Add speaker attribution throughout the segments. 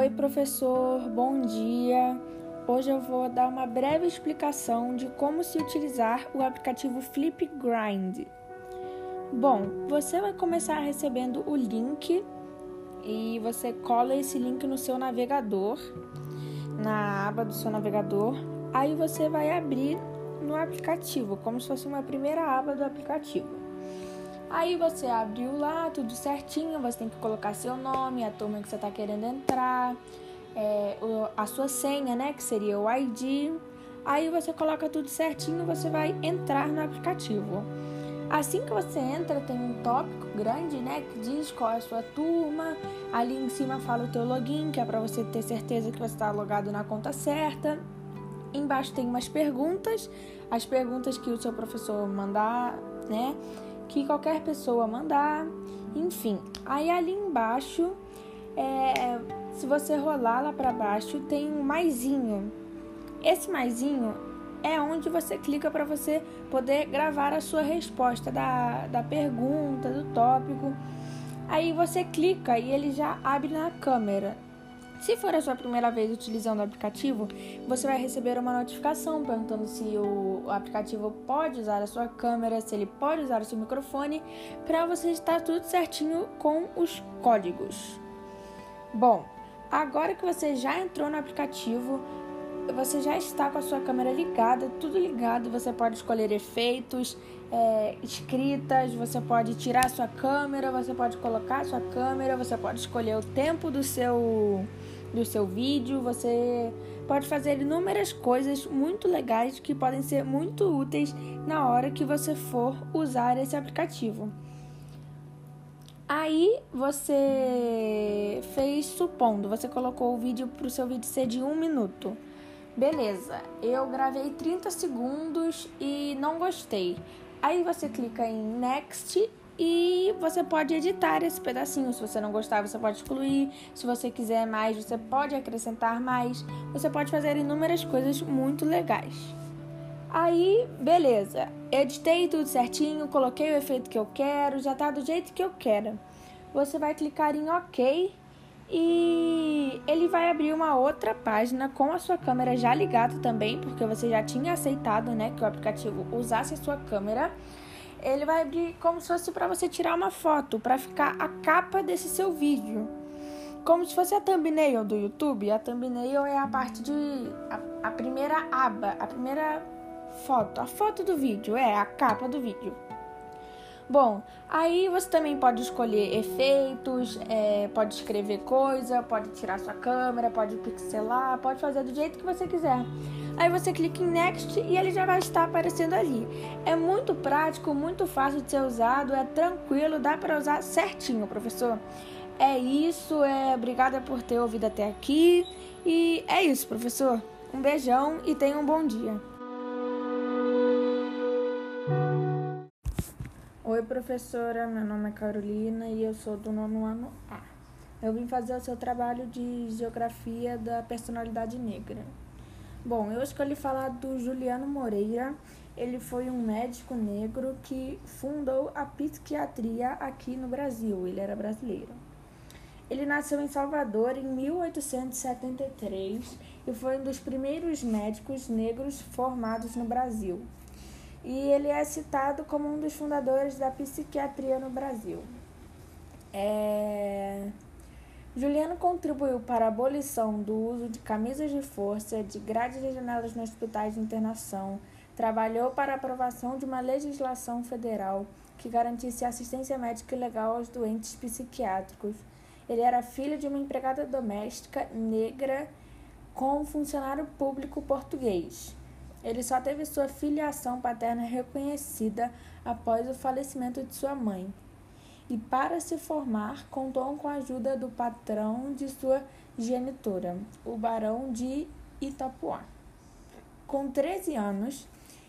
Speaker 1: Oi, professor, bom dia. Hoje eu vou dar uma breve explicação de como se utilizar o aplicativo Flipgrind. Bom, você vai começar recebendo o link e você cola esse link no seu navegador, na aba do seu navegador. Aí você vai abrir no aplicativo, como se fosse uma primeira aba do aplicativo. Aí você abriu lá, tudo certinho, você tem que colocar seu nome, a turma que você está querendo entrar, é, a sua senha, né, que seria o ID. Aí você coloca tudo certinho, você vai entrar no aplicativo. Assim que você entra, tem um tópico grande, né, que diz qual é a sua turma. Ali em cima fala o teu login, que é para você ter certeza que você está logado na conta certa. Embaixo tem umas perguntas, as perguntas que o seu professor mandar, né? Que qualquer pessoa mandar, enfim. Aí ali embaixo, é, se você rolar lá para baixo, tem um maisinho. Esse maisinho é onde você clica para você poder gravar a sua resposta da, da pergunta, do tópico. Aí você clica e ele já abre na câmera. Se for a sua primeira vez utilizando o aplicativo, você vai receber uma notificação perguntando se o aplicativo pode usar a sua câmera, se ele pode usar o seu microfone, para você estar tudo certinho com os códigos. Bom, agora que você já entrou no aplicativo, você já está com a sua câmera ligada, tudo ligado, você pode escolher efeitos, é, escritas, você pode tirar a sua câmera, você pode colocar a sua câmera, você pode escolher o tempo do seu do seu vídeo, você pode fazer inúmeras coisas muito legais que podem ser muito úteis na hora que você for usar esse aplicativo. Aí você fez supondo, você colocou o vídeo para o seu vídeo ser de um minuto. Beleza, eu gravei 30 segundos e não gostei. Aí você clica em Next e você pode editar esse pedacinho. Se você não gostar, você pode excluir. Se você quiser mais, você pode acrescentar mais. Você pode fazer inúmeras coisas muito legais. Aí, beleza. Editei tudo certinho, coloquei o efeito que eu quero, já tá do jeito que eu quero. Você vai clicar em OK e ele vai abrir uma outra página com a sua câmera já ligada também, porque você já tinha aceitado, né, que o aplicativo usasse a sua câmera ele vai abrir como se fosse para você tirar uma foto, para ficar a capa desse seu vídeo. Como se fosse a thumbnail do YouTube. A thumbnail é a parte de. a, a primeira aba, a primeira foto. A foto do vídeo, é a capa do vídeo. Bom, aí você também pode escolher efeitos, é, pode escrever coisa, pode tirar sua câmera, pode pixelar, pode fazer do jeito que você quiser. Aí você clica em Next e ele já vai estar aparecendo ali. É muito prático, muito fácil de ser usado, é tranquilo, dá para usar certinho, professor. É isso, é obrigada por ter ouvido até aqui e é isso, professor. Um beijão e tenha um bom dia. Oi, professora. Meu nome é Carolina e eu sou do nono ano A. Eu vim fazer o seu trabalho de geografia da personalidade negra. Bom, eu escolhi falar do Juliano Moreira. Ele foi um médico negro que fundou a psiquiatria aqui no Brasil. Ele era brasileiro. Ele nasceu em Salvador em 1873 e foi um dos primeiros médicos negros formados no Brasil e ele é citado como um dos fundadores da psiquiatria no Brasil. É... Juliano contribuiu para a abolição do uso de camisas de força, de grades de janelas nos hospitais de internação, trabalhou para a aprovação de uma legislação federal que garantisse assistência médica legal aos doentes psiquiátricos. Ele era filho de uma empregada doméstica negra com um funcionário público português. Ele só teve sua filiação paterna reconhecida após o falecimento de sua mãe. E para se formar, contou com a ajuda do patrão de sua genitora, o barão de Itapuã. Com 13 anos,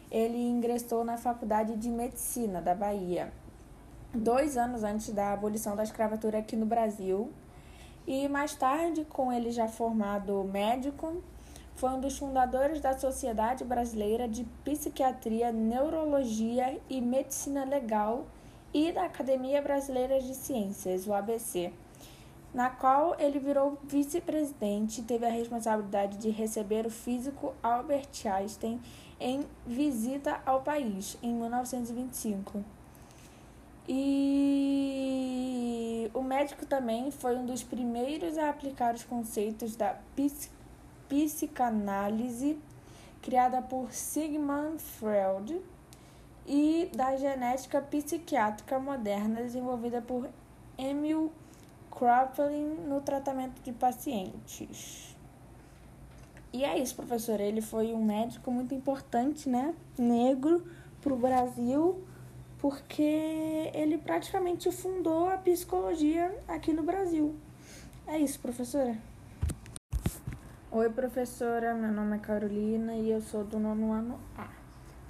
Speaker 1: ele ingressou na Faculdade de Medicina da Bahia, dois anos antes da abolição da escravatura aqui no Brasil. E mais tarde, com ele já formado médico, foi um dos fundadores da Sociedade Brasileira de Psiquiatria, Neurologia e Medicina Legal e da Academia Brasileira de Ciências, o ABC. na qual ele virou vice-presidente e teve a responsabilidade de receber o físico Albert Einstein em visita ao país em 1925. E o médico também foi um dos primeiros a aplicar os conceitos da psicanálise criada por Sigmund Freud e da genética psiquiátrica moderna desenvolvida por Emil Kraepelin no tratamento de pacientes. E é isso, professor. Ele foi um médico muito importante, né? Negro para o Brasil, porque ele praticamente fundou a psicologia aqui no Brasil. É isso, professora. Oi, professora. Meu nome é Carolina e eu sou do nono ano A.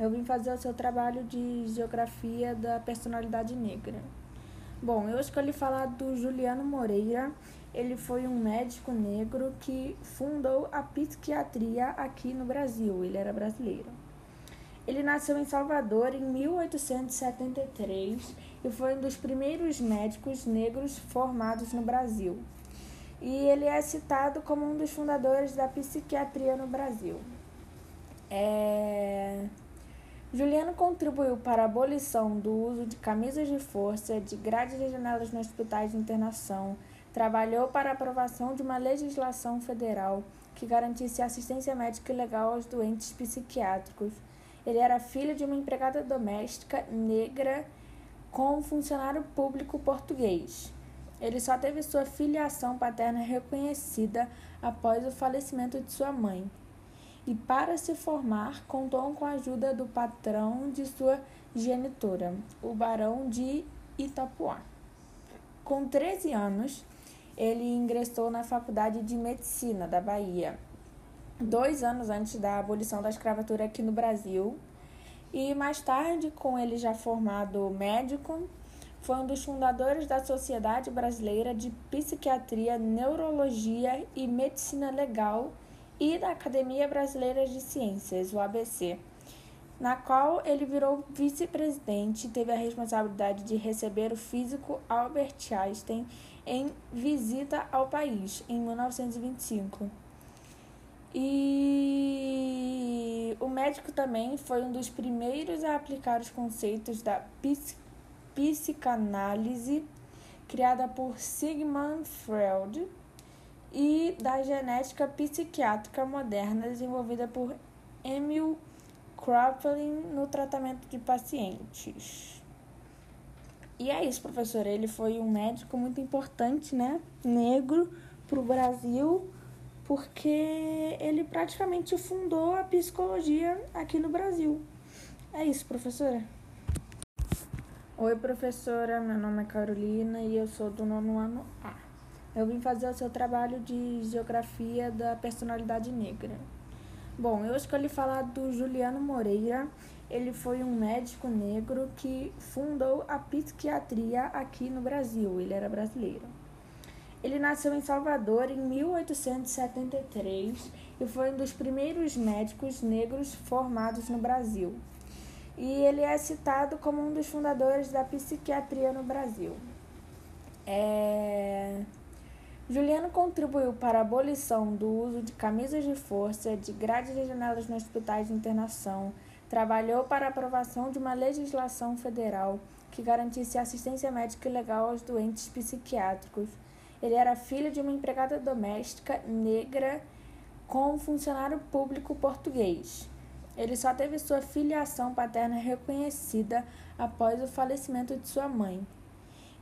Speaker 1: Eu vim fazer o seu trabalho de geografia da personalidade negra. Bom, eu escolhi falar do Juliano Moreira. Ele foi um médico negro que fundou a psiquiatria aqui no Brasil. Ele era brasileiro. Ele nasceu em Salvador em 1873 e foi um dos primeiros médicos negros formados no Brasil. E ele é citado como um dos fundadores da psiquiatria no Brasil. É... Juliano contribuiu para a abolição do uso de camisas de força, de grades de janelas nos hospitais de internação, trabalhou para a aprovação de uma legislação federal que garantisse assistência médica legal aos doentes psiquiátricos. Ele era filho de uma empregada doméstica negra com um funcionário público português. Ele só teve sua filiação paterna reconhecida após o falecimento de sua mãe e, para se formar, contou com a ajuda do patrão de sua genitora, o barão de Itapuá. Com 13 anos, ele ingressou na Faculdade de Medicina da Bahia, dois anos antes da abolição da escravatura aqui no Brasil. E mais tarde, com ele já formado médico, foi um dos fundadores da Sociedade Brasileira de Psiquiatria, Neurologia e Medicina Legal e da Academia Brasileira de Ciências, o ABC, na qual ele virou vice-presidente e teve a responsabilidade de receber o físico Albert Einstein em visita ao país em 1925. E o médico também foi um dos primeiros a aplicar os conceitos da psicanálise criada por Sigmund Freud e da genética psiquiátrica moderna desenvolvida por Emil Kraepelin no tratamento de pacientes. E é isso, professor. Ele foi um médico muito importante, né? Negro para o Brasil, porque ele praticamente fundou a psicologia aqui no Brasil. É isso, professora. Oi, professora. Meu nome é Carolina e eu sou do nono ano A. Eu vim fazer o seu trabalho de geografia da personalidade negra. Bom, eu escolhi falar do Juliano Moreira. Ele foi um médico negro que fundou a psiquiatria aqui no Brasil. Ele era brasileiro. Ele nasceu em Salvador em 1873 e foi um dos primeiros médicos negros formados no Brasil. E ele é citado como um dos fundadores da psiquiatria no Brasil. É... Juliano contribuiu para a abolição do uso de camisas de força, de grades de janelas nos hospitais de internação, trabalhou para a aprovação de uma legislação federal que garantisse assistência médica legal aos doentes psiquiátricos. Ele era filho de uma empregada doméstica negra com um funcionário público português. Ele só teve sua filiação paterna reconhecida após o falecimento de sua mãe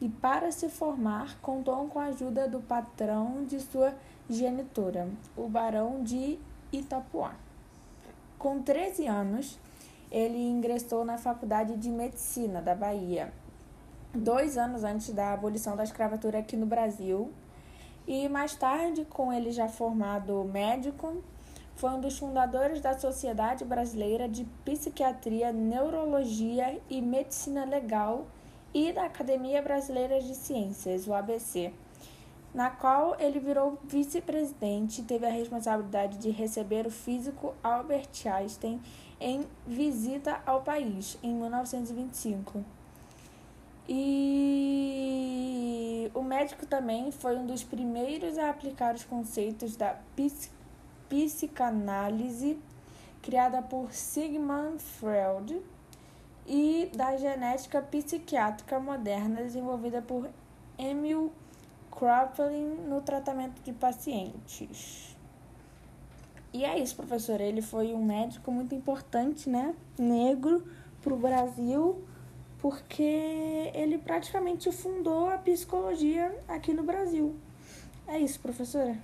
Speaker 1: e, para se formar, contou com a ajuda do patrão de sua genitora, o barão de Itapuá. Com 13 anos, ele ingressou na Faculdade de Medicina da Bahia, dois anos antes da abolição da escravatura aqui no Brasil, e mais tarde, com ele já formado médico, foi um dos fundadores da Sociedade Brasileira de Psiquiatria, Neurologia e Medicina Legal e da Academia Brasileira de Ciências, o ABC, na qual ele virou vice-presidente e teve a responsabilidade de receber o físico Albert Einstein em visita ao país em 1925. E o médico também foi um dos primeiros a aplicar os conceitos da psicanálise, criada por Sigmund Freud, e da genética psiquiátrica moderna, desenvolvida por Emil Kraepelin no tratamento de pacientes. E é isso, professor. Ele foi um médico muito importante, né? Negro para o Brasil, porque ele praticamente fundou a psicologia aqui no Brasil. É isso, professora.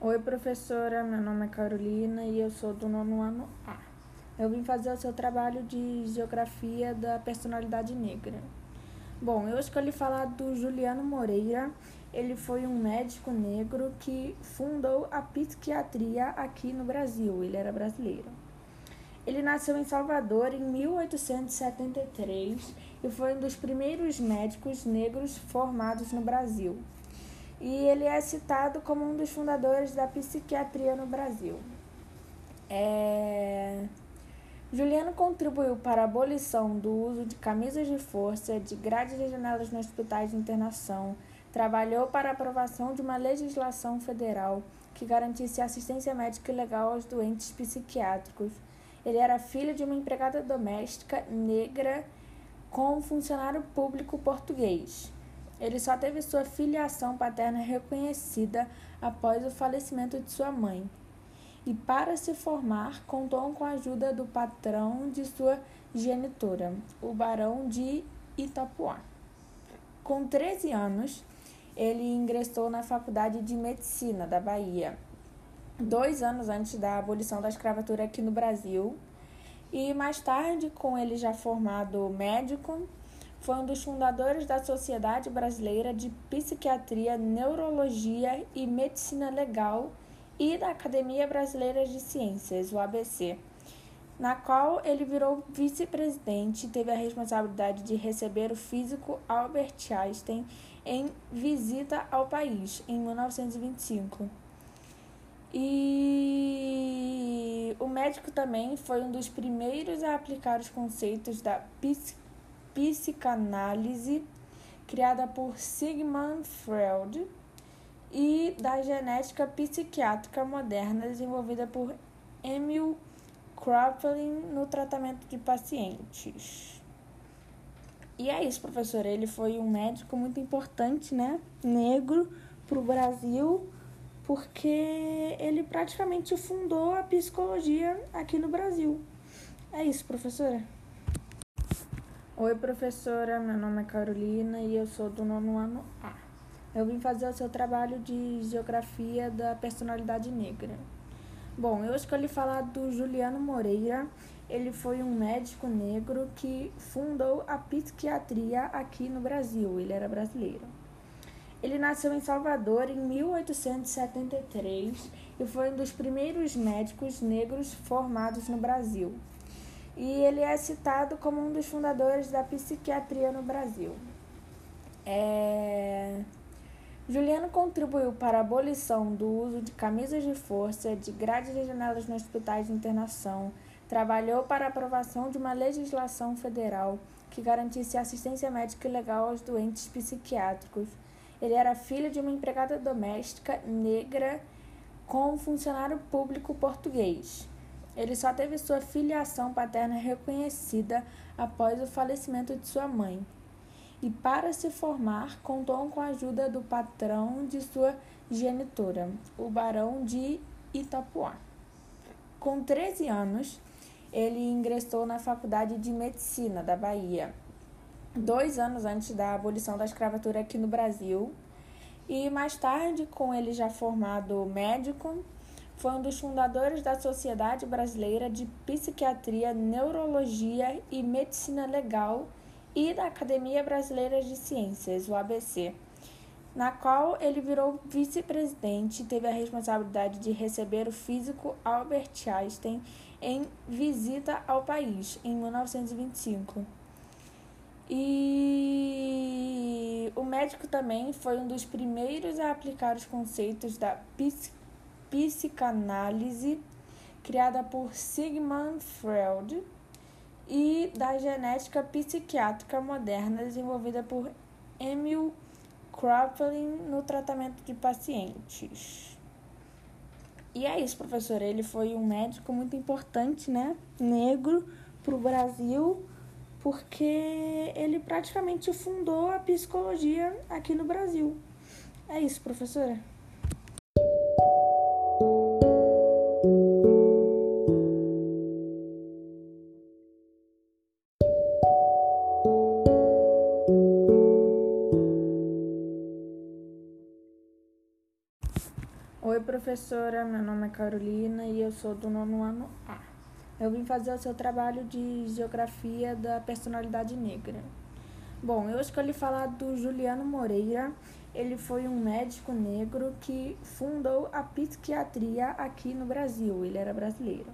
Speaker 1: Oi, professora. Meu nome é Carolina e eu sou do nono ano A. Eu vim fazer o seu trabalho de geografia da personalidade negra. Bom, eu escolhi falar do Juliano Moreira ele foi um médico negro que fundou a psiquiatria aqui no Brasil. Ele era brasileiro. Ele nasceu em Salvador em 1873 e foi um dos primeiros médicos negros formados no Brasil. E ele é citado como um dos fundadores da psiquiatria no Brasil. É... Juliano contribuiu para a abolição do uso de camisas de força, de grades de janelas nos hospitais de internação, Trabalhou para a aprovação de uma legislação federal que garantisse assistência médica legal aos doentes psiquiátricos. Ele era filho de uma empregada doméstica negra com um funcionário público português. Ele só teve sua filiação paterna reconhecida após o falecimento de sua mãe. E para se formar, contou com a ajuda do patrão de sua genitora, o barão de Itapuá. Com 13 anos, ele ingressou na Faculdade de Medicina da Bahia, dois anos antes da abolição da escravatura aqui no Brasil. E mais tarde, com ele já formado médico, foi um dos fundadores da Sociedade Brasileira de Psiquiatria, Neurologia e Medicina Legal e da Academia Brasileira de Ciências, o ABC, na qual ele virou vice-presidente e teve a responsabilidade de receber o físico Albert Einstein em visita ao país em 1925. E o médico também foi um dos primeiros a aplicar os conceitos da psicanálise, criada por Sigmund Freud, e da genética psiquiátrica moderna, desenvolvida por Emil Kraepelin no tratamento de pacientes. E é isso, professor. Ele foi um médico muito importante, né? Negro para o Brasil, porque ele praticamente fundou a psicologia aqui no Brasil. É isso, professora. Oi, professora. Meu nome é Carolina e eu sou do nono ano A. Eu vim fazer o seu trabalho de geografia da personalidade negra. Bom, eu escolhi falar do Juliano Moreira ele foi um médico negro que fundou a psiquiatria aqui no Brasil. Ele era brasileiro. Ele nasceu em Salvador em 1873 e foi um dos primeiros médicos negros formados no Brasil. E ele é citado como um dos fundadores da psiquiatria no Brasil. É... Juliano contribuiu para a abolição do uso de camisas de força, de grades de janelas nos hospitais de internação, Trabalhou para a aprovação de uma legislação federal que garantisse assistência médica legal aos doentes psiquiátricos. Ele era filho de uma empregada doméstica negra com um funcionário público português. Ele só teve sua filiação paterna reconhecida após o falecimento de sua mãe. E para se formar, contou com a ajuda do patrão de sua genitora, o barão de Itapuá. Com 13 anos, ele ingressou na Faculdade de Medicina da Bahia, dois anos antes da abolição da escravatura aqui no Brasil. E mais tarde, com ele já formado médico, foi um dos fundadores da Sociedade Brasileira de Psiquiatria, Neurologia e Medicina Legal e da Academia Brasileira de Ciências, o ABC, na qual ele virou vice-presidente e teve a responsabilidade de receber o físico Albert Einstein em visita ao país em 1925. E o médico também foi um dos primeiros a aplicar os conceitos da psicanálise, criada por Sigmund Freud, e da genética psiquiátrica moderna, desenvolvida por Emil Kraepelin no tratamento de pacientes. E é isso, professor. Ele foi um médico muito importante, né? Negro para o Brasil, porque ele praticamente fundou a psicologia aqui no Brasil. É isso, professora. Professora. Meu nome é Carolina e eu sou do nono ano A. Eu vim fazer o seu trabalho de geografia da personalidade negra. Bom, eu escolhi falar do Juliano Moreira. Ele foi um médico negro que fundou a psiquiatria aqui no Brasil. Ele era brasileiro.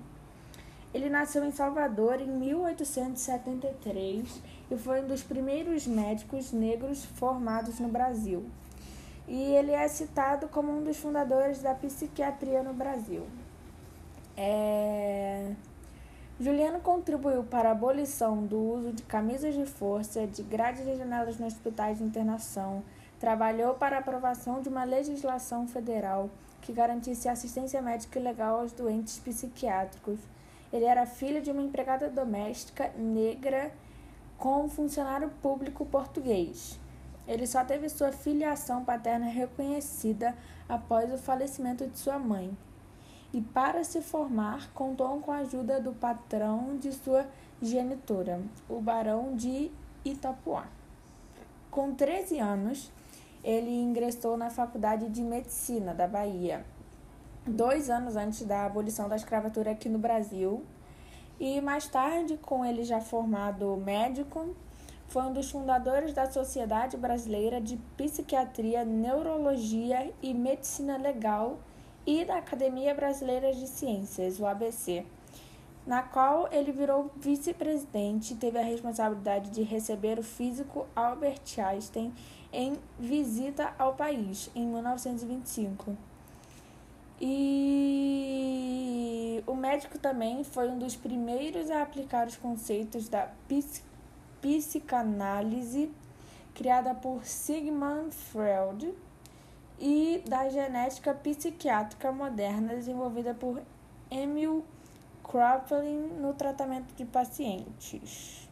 Speaker 1: Ele nasceu em Salvador em 1873 e foi um dos primeiros médicos negros formados no Brasil. E ele é citado como um dos fundadores da psiquiatria no Brasil. É... Juliano contribuiu para a abolição do uso de camisas de força, de grades de janelas nos hospitais de internação, trabalhou para a aprovação de uma legislação federal que garantisse assistência médica legal aos doentes psiquiátricos. Ele era filho de uma empregada doméstica negra com um funcionário público português. Ele só teve sua filiação paterna reconhecida após o falecimento de sua mãe e, para se formar, contou com a ajuda do patrão de sua genitora, o Barão de Itapuá. Com 13 anos, ele ingressou na Faculdade de Medicina da Bahia, dois anos antes da abolição da escravatura aqui no Brasil. E mais tarde, com ele já formado médico, foi um dos fundadores da Sociedade Brasileira de Psiquiatria, Neurologia e Medicina Legal e da Academia Brasileira de Ciências, o ABC, na qual ele virou vice-presidente e teve a responsabilidade de receber o físico Albert Einstein em visita ao país em 1925. E o médico também foi um dos primeiros a aplicar os conceitos da psicanálise criada por Sigmund Freud e da genética psiquiátrica moderna desenvolvida por Emil Kraepelin no tratamento de pacientes.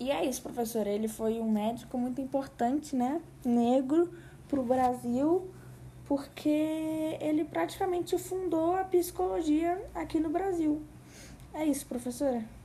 Speaker 1: E é isso, professor. Ele foi um médico muito importante, né? Negro para o Brasil, porque ele praticamente fundou a psicologia aqui no Brasil. É isso, professora.